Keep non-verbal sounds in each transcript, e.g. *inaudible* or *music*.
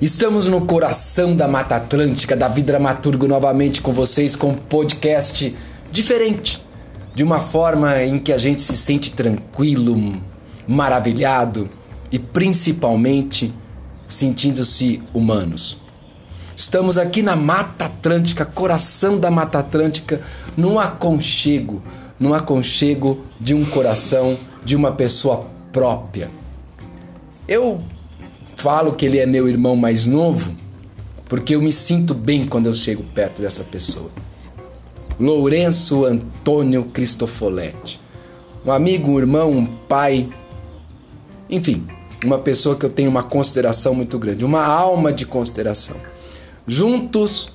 Estamos no coração da Mata Atlântica, Davi Dramaturgo novamente com vocês com um podcast diferente, de uma forma em que a gente se sente tranquilo, maravilhado e principalmente sentindo-se humanos. Estamos aqui na Mata Atlântica, coração da Mata Atlântica, num aconchego, num aconchego de um coração de uma pessoa própria. Eu falo que ele é meu irmão mais novo porque eu me sinto bem quando eu chego perto dessa pessoa. Lourenço Antônio Cristofoletti. Um amigo, um irmão, um pai, enfim, uma pessoa que eu tenho uma consideração muito grande, uma alma de consideração. Juntos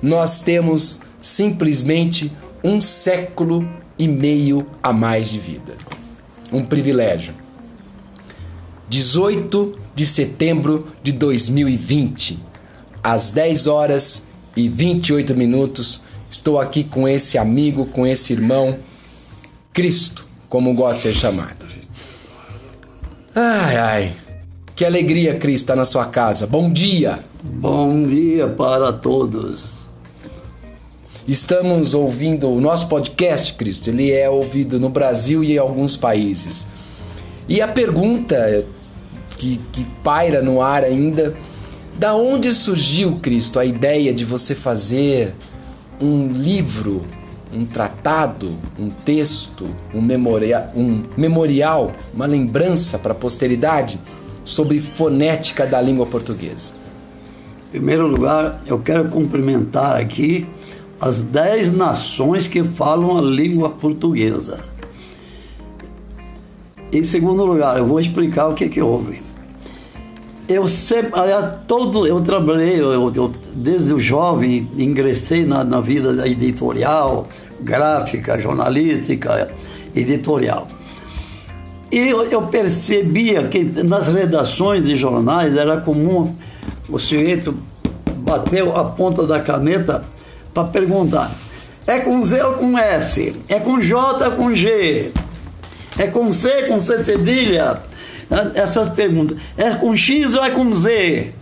nós temos simplesmente um século e meio a mais de vida. Um privilégio. 18 de setembro de 2020, às 10 horas e 28 minutos, estou aqui com esse amigo, com esse irmão, Cristo, como gosta de ser chamado. Ai, ai, que alegria, Cristo, estar na sua casa. Bom dia! Bom dia para todos. Estamos ouvindo o nosso podcast, Cristo. Ele é ouvido no Brasil e em alguns países. E a pergunta que, que paira no ar ainda. Da onde surgiu, Cristo, a ideia de você fazer um livro, um tratado, um texto, um, memoria, um memorial, uma lembrança para a posteridade sobre fonética da língua portuguesa? Em primeiro lugar, eu quero cumprimentar aqui as dez nações que falam a língua portuguesa. Em segundo lugar, eu vou explicar o que, que houve eu sempre, aliás, todo, eu trabalhei, eu, eu, desde o jovem, ingressei na, na vida editorial, gráfica, jornalística, editorial. E eu, eu, percebia que nas redações de jornais era comum o sujeito bater a ponta da caneta para perguntar: é com Z ou com S? É com J ou com G? É com C, com C cedilha? Essas perguntas. É com X ou é com Z?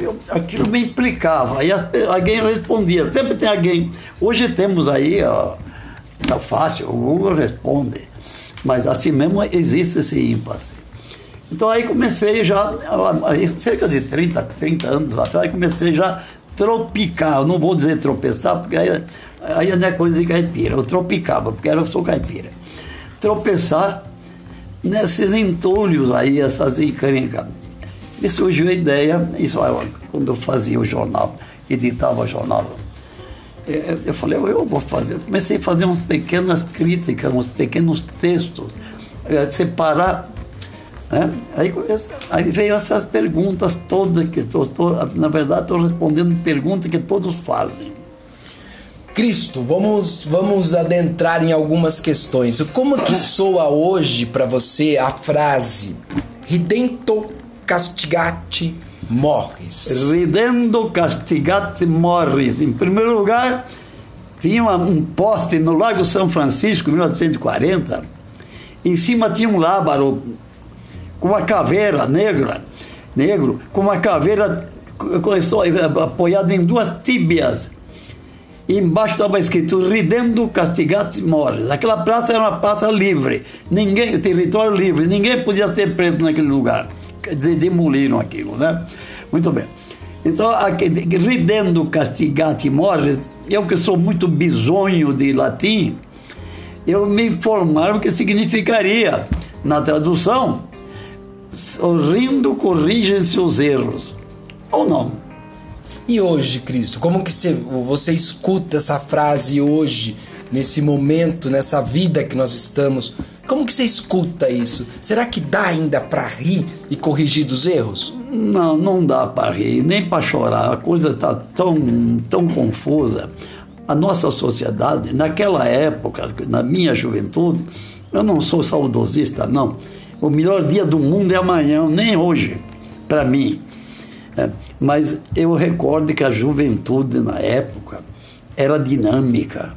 Eu, aquilo me implicava. Aí alguém respondia. Sempre tem alguém. Hoje temos aí, ó, tá fácil, o Google responde. Mas assim mesmo existe esse impasse. Então aí comecei já, cerca de 30, 30 anos atrás, comecei já a tropicar. Eu não vou dizer tropeçar, porque aí, aí não é coisa de caipira. Eu tropicava, porque eu sou caipira. Tropeçar nesses entulhos aí, essas encrencas. E surgiu a ideia, isso quando eu fazia o jornal, editava o jornal, eu falei, eu vou fazer. Eu comecei a fazer umas pequenas críticas, uns pequenos textos, eh, separar. Né? Aí, aí veio essas perguntas todas, que tô, tô na verdade estou respondendo perguntas que todos fazem. Cristo, vamos, vamos adentrar em algumas questões. Como que soa hoje para você a frase Ridento castigate morris? Ridendo castigate morris. Em primeiro lugar, tinha um poste no Lago São Francisco, em 1940. Em cima tinha um lábaro com uma caveira negra, negro, com uma caveira apoiada em duas tíbias embaixo estava escrito Ridendo Castigatis Mores. Aquela praça era uma praça livre, ninguém, território livre, ninguém podia ser preso naquele lugar. Demoliram aquilo, né? Muito bem. Então, Ridendo Castigati Mores, eu que sou muito bisonho de latim, eu me informaram o que significaria, na tradução, sorrindo corrigem seus erros. Ou não? E hoje, Cristo, como que você, você escuta essa frase hoje, nesse momento, nessa vida que nós estamos? Como que você escuta isso? Será que dá ainda para rir e corrigir dos erros? Não, não dá para rir, nem para chorar. A coisa está tão, tão confusa. A nossa sociedade, naquela época, na minha juventude, eu não sou saudosista, não. O melhor dia do mundo é amanhã, nem hoje, para mim. É, mas eu recordo que a juventude na época era dinâmica,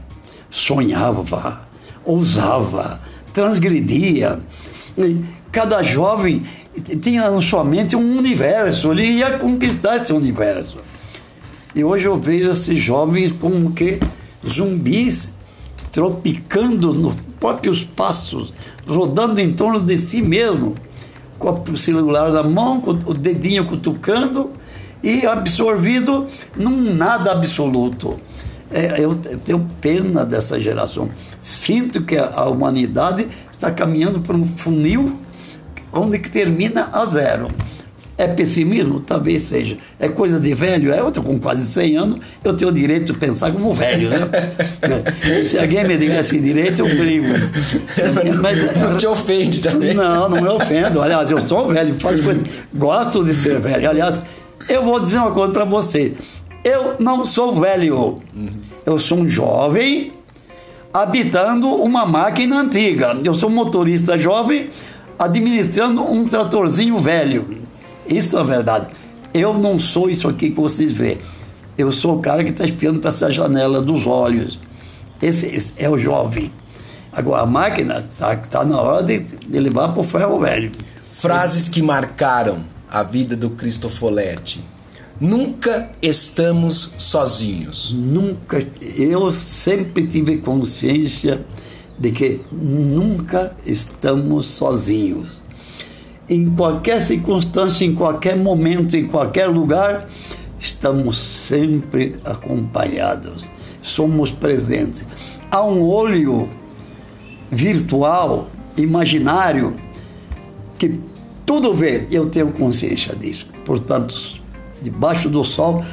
sonhava, ousava, transgredia, cada jovem tinha na sua mente um universo, ele ia conquistar esse universo. E hoje eu vejo esses jovens como que zumbis tropicando nos próprios passos, rodando em torno de si mesmo, com o celular na mão, com o dedinho cutucando e absorvido num nada absoluto. É, eu tenho pena dessa geração. Sinto que a humanidade está caminhando por um funil onde que termina a zero. É pessimismo? Talvez seja. É coisa de velho? É, eu estou com quase 100 anos, eu tenho o direito de pensar como velho, né? *laughs* Se alguém me der esse direito, eu brigo. Mas, *laughs* não te ofende também. Não, não me ofendo. Aliás, eu sou velho, faço coisa, gosto de ser velho. Aliás, eu vou dizer uma coisa para você. Eu não sou velho. Eu sou um jovem habitando uma máquina antiga. Eu sou motorista jovem administrando um tratorzinho velho. Isso é verdade. Eu não sou isso aqui que vocês vê. Eu sou o cara que está espiando para essa janela dos olhos. Esse, esse, é o jovem. Agora, a máquina está tá na hora de, de levar para o ferro velho. Frases que marcaram a vida do Cristofoletti. Nunca estamos sozinhos. Nunca. Eu sempre tive consciência de que nunca estamos sozinhos. Em qualquer circunstância, em qualquer momento, em qualquer lugar, estamos sempre acompanhados, somos presentes. Há um olho virtual, imaginário, que tudo vê, eu tenho consciência disso. Portanto, debaixo do sol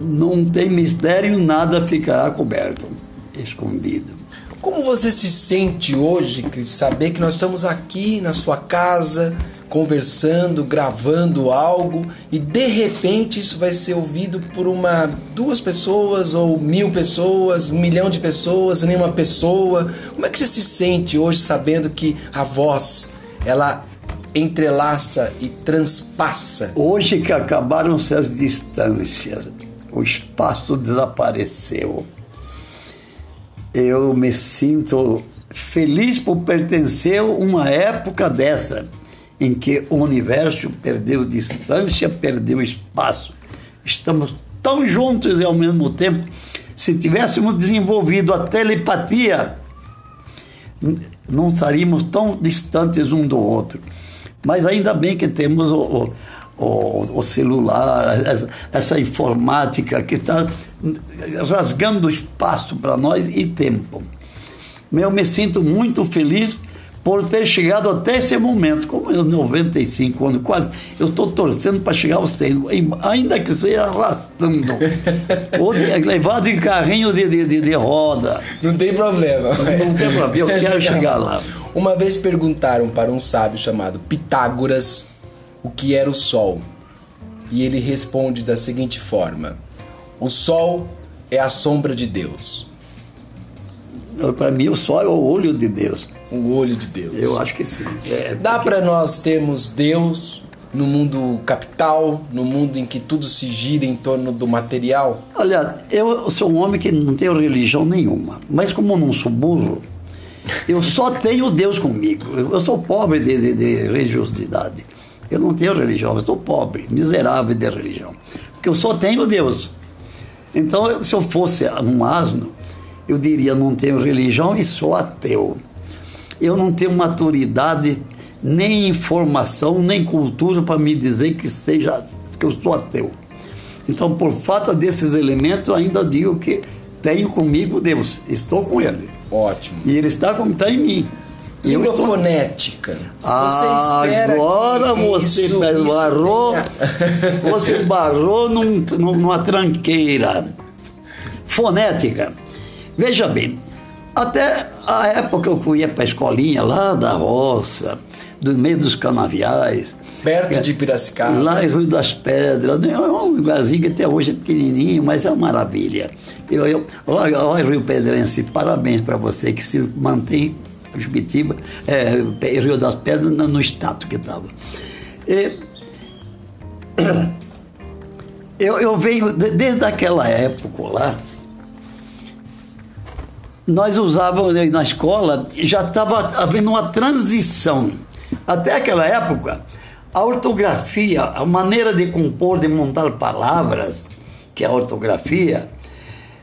não tem mistério, nada ficará coberto, escondido. Como você se sente hoje, Cris, saber que nós estamos aqui na sua casa, conversando, gravando algo e de repente isso vai ser ouvido por uma, duas pessoas ou mil pessoas, um milhão de pessoas, nenhuma pessoa? Como é que você se sente hoje sabendo que a voz ela entrelaça e transpassa? Hoje que acabaram-se as distâncias, o espaço desapareceu eu me sinto feliz por pertencer a uma época dessa, em que o universo perdeu distância, perdeu espaço. Estamos tão juntos e ao mesmo tempo. Se tivéssemos desenvolvido a telepatia, não estaríamos tão distantes um do outro. Mas ainda bem que temos o, o o, celular, essa, essa, informática que está rasgando espaço para nós e tempo. Eu me sinto muito feliz por ter chegado até esse momento, como eu 95 anos, quase, eu estou torcendo para chegar aos 100, ainda que seja arrastando, *laughs* ou de, levado em carrinho de, de, de, roda. Não tem problema. Não, não tem problema, eu *laughs* quero chegar lá. Uma vez perguntaram para um sábio chamado Pitágoras o que era o Sol. E ele responde da seguinte forma: O Sol é a sombra de Deus. Para mim, o Sol é o olho de Deus. O olho de Deus. Eu acho que sim. É, Dá porque... para nós termos Deus no mundo capital, no mundo em que tudo se gira em torno do material? Olha, eu sou um homem que não tenho religião nenhuma, mas como não sou burro, eu só tenho Deus comigo. Eu sou pobre de, de, de religiosidade. Eu não tenho religião, eu sou pobre, miserável de religião. Porque eu só tenho Deus. Então, se eu fosse um asno, eu diria: não tenho religião e sou ateu. Eu não tenho maturidade, nem informação, nem cultura para me dizer que, seja, que eu sou ateu. Então, por falta desses elementos, eu ainda digo que tenho comigo Deus, estou com Ele. Ótimo. E Ele está, como está em mim. Língua estou... fonética. Ah, você agora você isso, barrou, isso você barrou num, numa tranqueira. Fonética. Veja bem, até a época eu fui para a escolinha lá da roça, do meio dos canaviais. Perto de Piracicaba. Lá em Rio das Pedras. Né? É um lugarzinho que até hoje é pequenininho, mas é uma maravilha. Eu, eu, olha, olha Rio Pedrense, parabéns para você que se mantém Jubitiba, é, Rio das Pedras, no, no estado que estava. *coughs* Eu, eu venho, desde aquela época lá, nós usávamos na escola, já estava havendo uma transição Até aquela época, a ortografia, a maneira de compor, de montar palavras, que é a ortografia,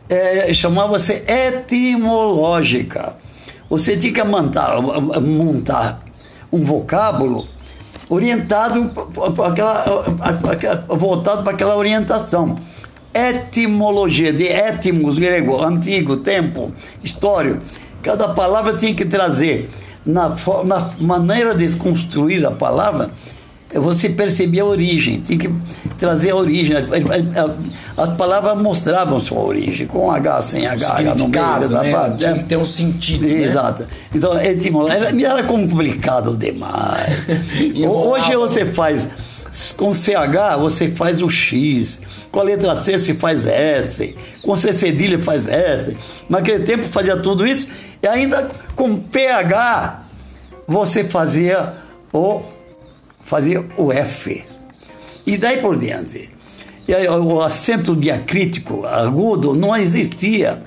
é, chamava-se etimológica. Você tinha que montar, montar um vocábulo orientado para aquela, voltado para aquela orientação. Etimologia, de étimos, grego, antigo, tempo, história. Cada palavra tinha que trazer, na, na maneira de construir a palavra, você percebia a origem, tinha que trazer a origem. As palavras mostravam sua origem, com H, sem H, H no meio. Né? Tinha que ter um sentido. Né? Exato. Então, era, era complicado demais. *laughs* Hoje você faz. Com CH você faz o X, com a letra C você faz S, com C cedilha faz S. Naquele tempo fazia tudo isso e ainda com PH você fazia o fazia o F. E daí por diante. E aí, o acento diacrítico agudo não existia.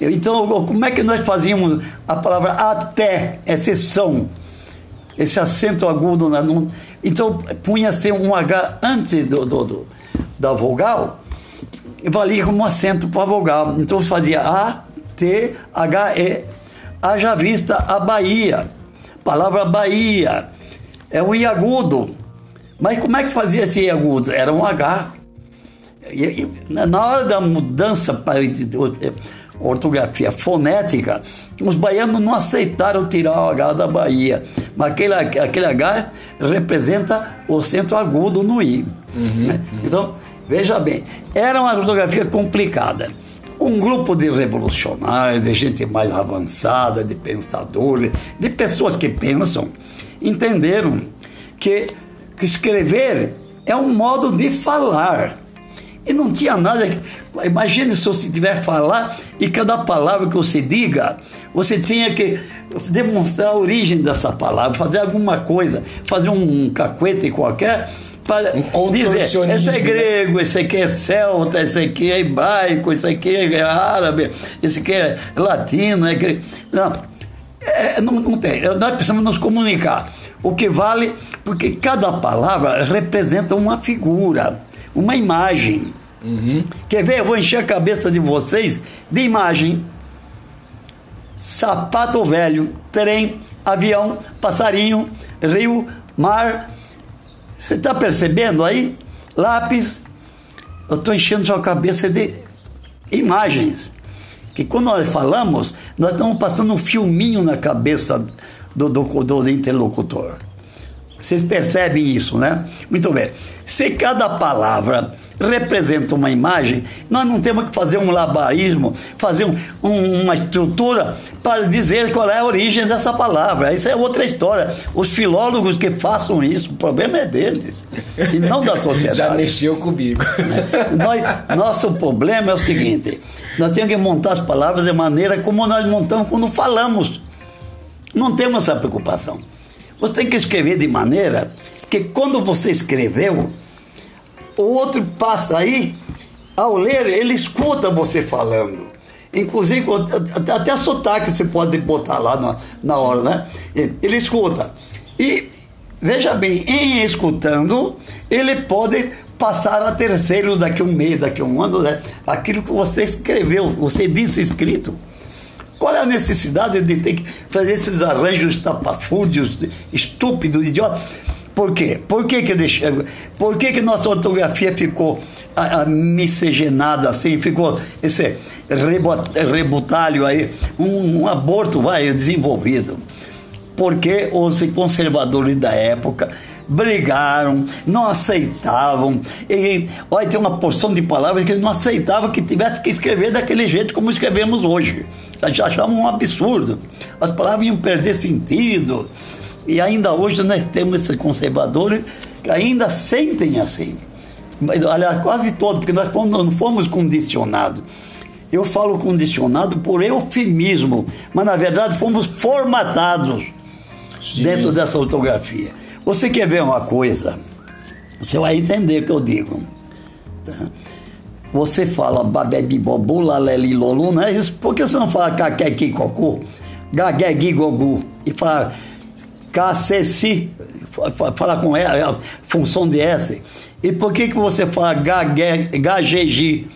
Então, como é que nós fazíamos a palavra até, exceção? Esse acento agudo. Não, então, punha-se um H antes do, do, do, da vogal, e valia como acento para vogal. Então, fazia A, T, H, E. Haja vista a Bahia. Palavra Bahia é um I agudo. Mas como é que fazia esse I agudo? Era um H. E, e, na hora da mudança para ortografia fonética, os baianos não aceitaram tirar o H da Bahia. Mas aquele, aquele H representa o centro agudo no I. Uhum, né? uhum. Então, veja bem, era uma ortografia complicada. Um grupo de revolucionários, de gente mais avançada, de pensadores, de pessoas que pensam, entenderam que, que escrever é um modo de falar. E não tinha nada. Imagine se você tiver falar e cada palavra que você diga, você tinha que demonstrar a origem dessa palavra, fazer alguma coisa, fazer um cacuete qualquer para um dizer, esse é né? grego, esse aqui é celta, esse aqui é hebraico, esse aqui é árabe, esse aqui é latino, é grego. Não, é, não, não tem. Nós precisamos nos comunicar. O que vale, porque cada palavra representa uma figura, uma imagem. Uhum. Quer ver? Eu vou encher a cabeça de vocês de imagem. Sapato velho, trem, avião, passarinho, rio, mar. Você está percebendo aí? Lápis. Eu estou enchendo sua cabeça de imagens que quando nós falamos, nós estamos passando um filminho na cabeça do, do, do interlocutor. Vocês percebem isso, né? Muito bem. Se cada palavra representa uma imagem, nós não temos que fazer um labarismo, fazer um, um, uma estrutura para dizer qual é a origem dessa palavra. Isso é outra história. Os filólogos que façam isso, o problema é deles e não da *laughs* sociedade. Já mexeu comigo. *laughs* Nós, nosso problema é o seguinte: nós temos que montar as palavras de maneira como nós montamos quando falamos. Não temos essa preocupação. Você tem que escrever de maneira que quando você escreveu, o outro passa aí, ao ler, ele escuta você falando. Inclusive, até sotaque você pode botar lá na, na hora, né? Ele escuta. E, veja bem, em escutando, ele pode passar a terceiros daqui a um mês, daqui a um ano, né? aquilo que você escreveu, você disse escrito. Qual é a necessidade de ter que fazer esses arranjos tapafúrdios, estúpidos, idiotas? Por quê? Por que, que, deixa, por que, que nossa ortografia ficou a, a, miscigenada assim, ficou esse rebutalho aí, um, um aborto vai desenvolvido? Porque os conservadores da época brigaram, não aceitavam. E, olha, tem uma porção de palavras que eles não aceitavam que tivesse que escrever daquele jeito como escrevemos hoje. Já achavam um absurdo. As palavras iam perder sentido. E ainda hoje nós temos esses conservadores que ainda sentem assim. Aliás, quase todos, porque nós fomos, não fomos condicionados. Eu falo condicionado por eufemismo, mas na verdade fomos formatados Sim. dentro dessa ortografia. Você quer ver uma coisa? Você vai entender o que eu digo. Tá? Você fala babebi bobu, laleli lolu, não é isso? Por que você não fala caquequi cocu, gaguegui gogu? E fala KCC, fala com ela, é a função de S. E por que, que você fala HGG,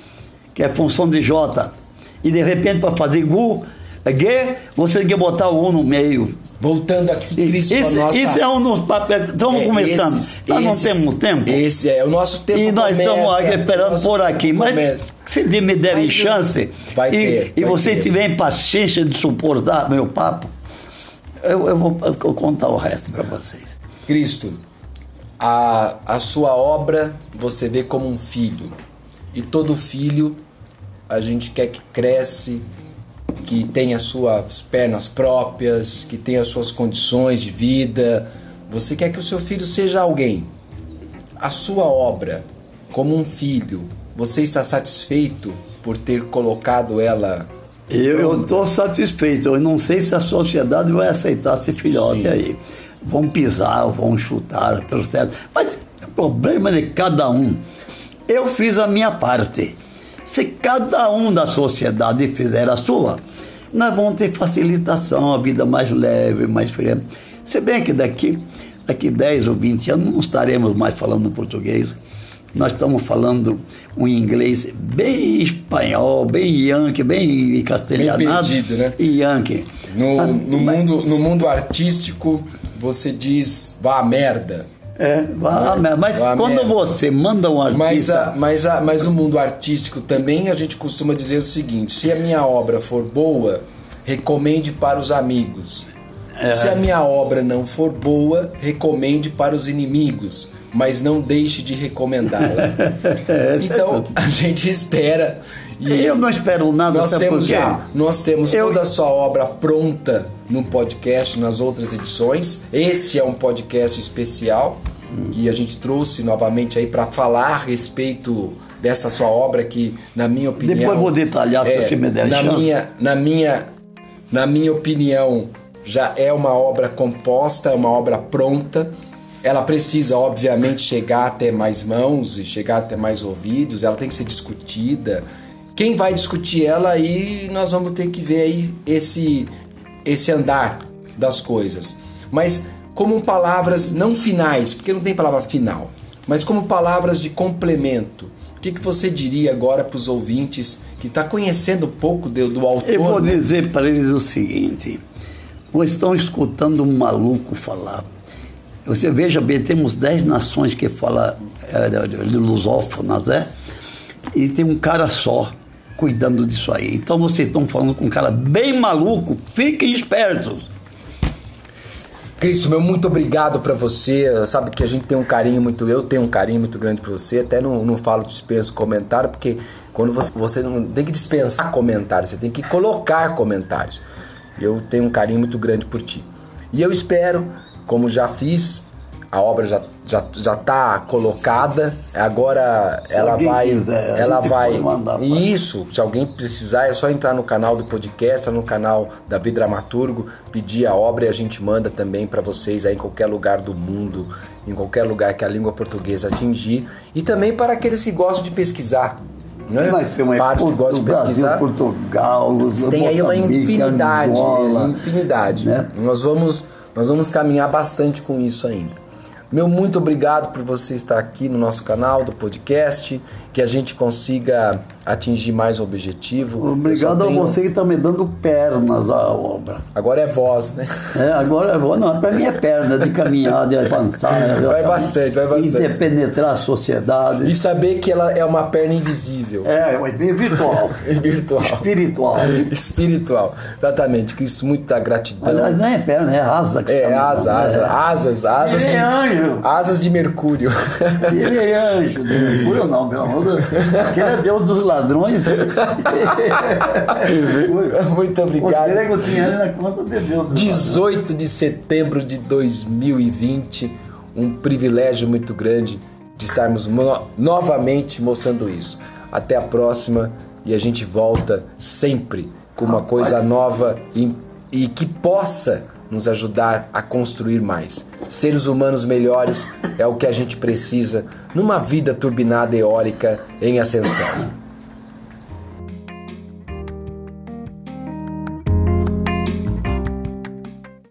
que é função de J? E de repente para fazer GU, G, você tem que botar o U no meio. Voltando aqui, Cristo, isso, nossa... isso é um dos papéis. Estamos É, começando. esses- nós não esses- temos tempo. Esse é o nosso tempo. E nós começa, estamos aqui esperando por aqui. Mas começa. se me derem Mas, chance vai e, ter, e vocês tiverem paciência de suportar meu papo, eu, eu vou eu contar o resto para vocês. Cristo, a, a sua obra você vê como um filho. E todo filho a gente quer que cresce, que tenha suas pernas próprias, que tenha suas condições de vida. Você quer que o seu filho seja alguém. A sua obra, como um filho, você está satisfeito por ter colocado ela Eu estou satisfeito. Eu não sei se a sociedade vai aceitar esse filhote Sim. aí. Vão pisar, vão chutar, pelo certo. Mas o problema é de cada um. Eu fiz a minha parte. Se cada um da sociedade fizer a sua, nós vamos ter facilitação, a vida mais leve, mais fria. Se bem que daqui, daqui 10 ou 20 anos não estaremos mais falando português. Nós estamos falando um inglês bem espanhol, bem yankee, bem castelhanado. perdido, né? E yankee. No, Ah, no, mas- mundo, no mundo artístico, você diz vá a merda. É, vá, mas Vá quando merda. você manda um Mas, artista... a, mas, a, mas no mundo artístico também a gente costuma dizer o seguinte: se a minha obra for boa, recomende para os amigos. É. Se a minha obra não for boa, recomende para os inimigos, mas não deixe de recomendá-la. *laughs* É, então a gente espera. E Eu não espero nada, nós temos já, nós temos Eu- toda a sua obra pronta no podcast, nas outras edições. Esse é um podcast especial que a gente trouxe novamente aí para falar a respeito dessa sua obra que, na minha opinião, Depois vou detalhar, se você me der na chance. minha, na minha, na minha opinião, já é uma obra composta, é uma obra pronta. Ela precisa, obviamente, chegar até mais mãos e chegar até mais ouvidos. Ela tem que ser discutida. Quem vai discutir ela aí, nós vamos ter que ver aí esse, esse andar das coisas. Mas como palavras não finais, porque não tem palavra final, mas como palavras de complemento. O que, que você diria agora para os ouvintes que está conhecendo um pouco do, do autor? Eu vou dizer para eles o seguinte: vocês estão escutando um maluco falar. Você veja bem, temos 10 nações que falam é, lusófonas, né? E tem um cara só cuidando disso aí. Então vocês estão falando com um cara bem maluco, fiquem espertos. Cristo, meu muito obrigado pra você. Sabe que a gente tem um carinho muito, eu tenho um carinho muito grande por você. Até não, não falo dispenso comentário, porque quando você, você não tem que dispensar comentários, você tem que colocar comentários. Eu tenho um carinho muito grande por ti. E eu espero, como já fiz, a obra já já já tá colocada. Agora Se ela vai quiser, ela vai isso, se alguém precisar, é só entrar no canal do podcast, no canal da Vidramaturgo, pedir a obra e a gente manda também para vocês aí em qualquer lugar do mundo, em qualquer lugar que a língua portuguesa atingir, e também para aqueles que gostam de pesquisar, né? Parte que gostam de Brasil, pesquisar. Portugal, Tem aí uma infinidade, Angola, infinidade. né? Nós vamos nós vamos caminhar bastante com isso ainda. Meu muito obrigado por você estar aqui no nosso canal do podcast, que a gente consiga atingir mais o objetivo. Obrigado a tenho- você que está me dando pernas à obra. Agora é voz, né? É, agora eu vou, não, para mim é perna de caminhar, de avançar. né? Vai bastante, vai bastante. E de penetrar a sociedade. E saber que ela é uma perna invisível. É, é virtual. *laughs* Virtual. Espiritual. Espiritual. Exatamente. Cristo, muita gratidão. Aliás, não é perna, é asa que você É, me asa, asa, é. asas, asas Ele de, é anjo. asas de Mercúrio. Ele é anjo, de Mercúrio não, pelo amor Deus. Aquele é Deus dos ladrões. *laughs* Muito obrigado. Tinham ele na conta de Deus. dos 18 de setembro de 2020, um privilégio muito grande de estarmos no- novamente mostrando isso. Até a próxima e a gente volta sempre com uma coisa nova e, e que possa nos ajudar a construir mais. Seres humanos melhores é o que a gente precisa numa vida turbinada eólica em ascensão.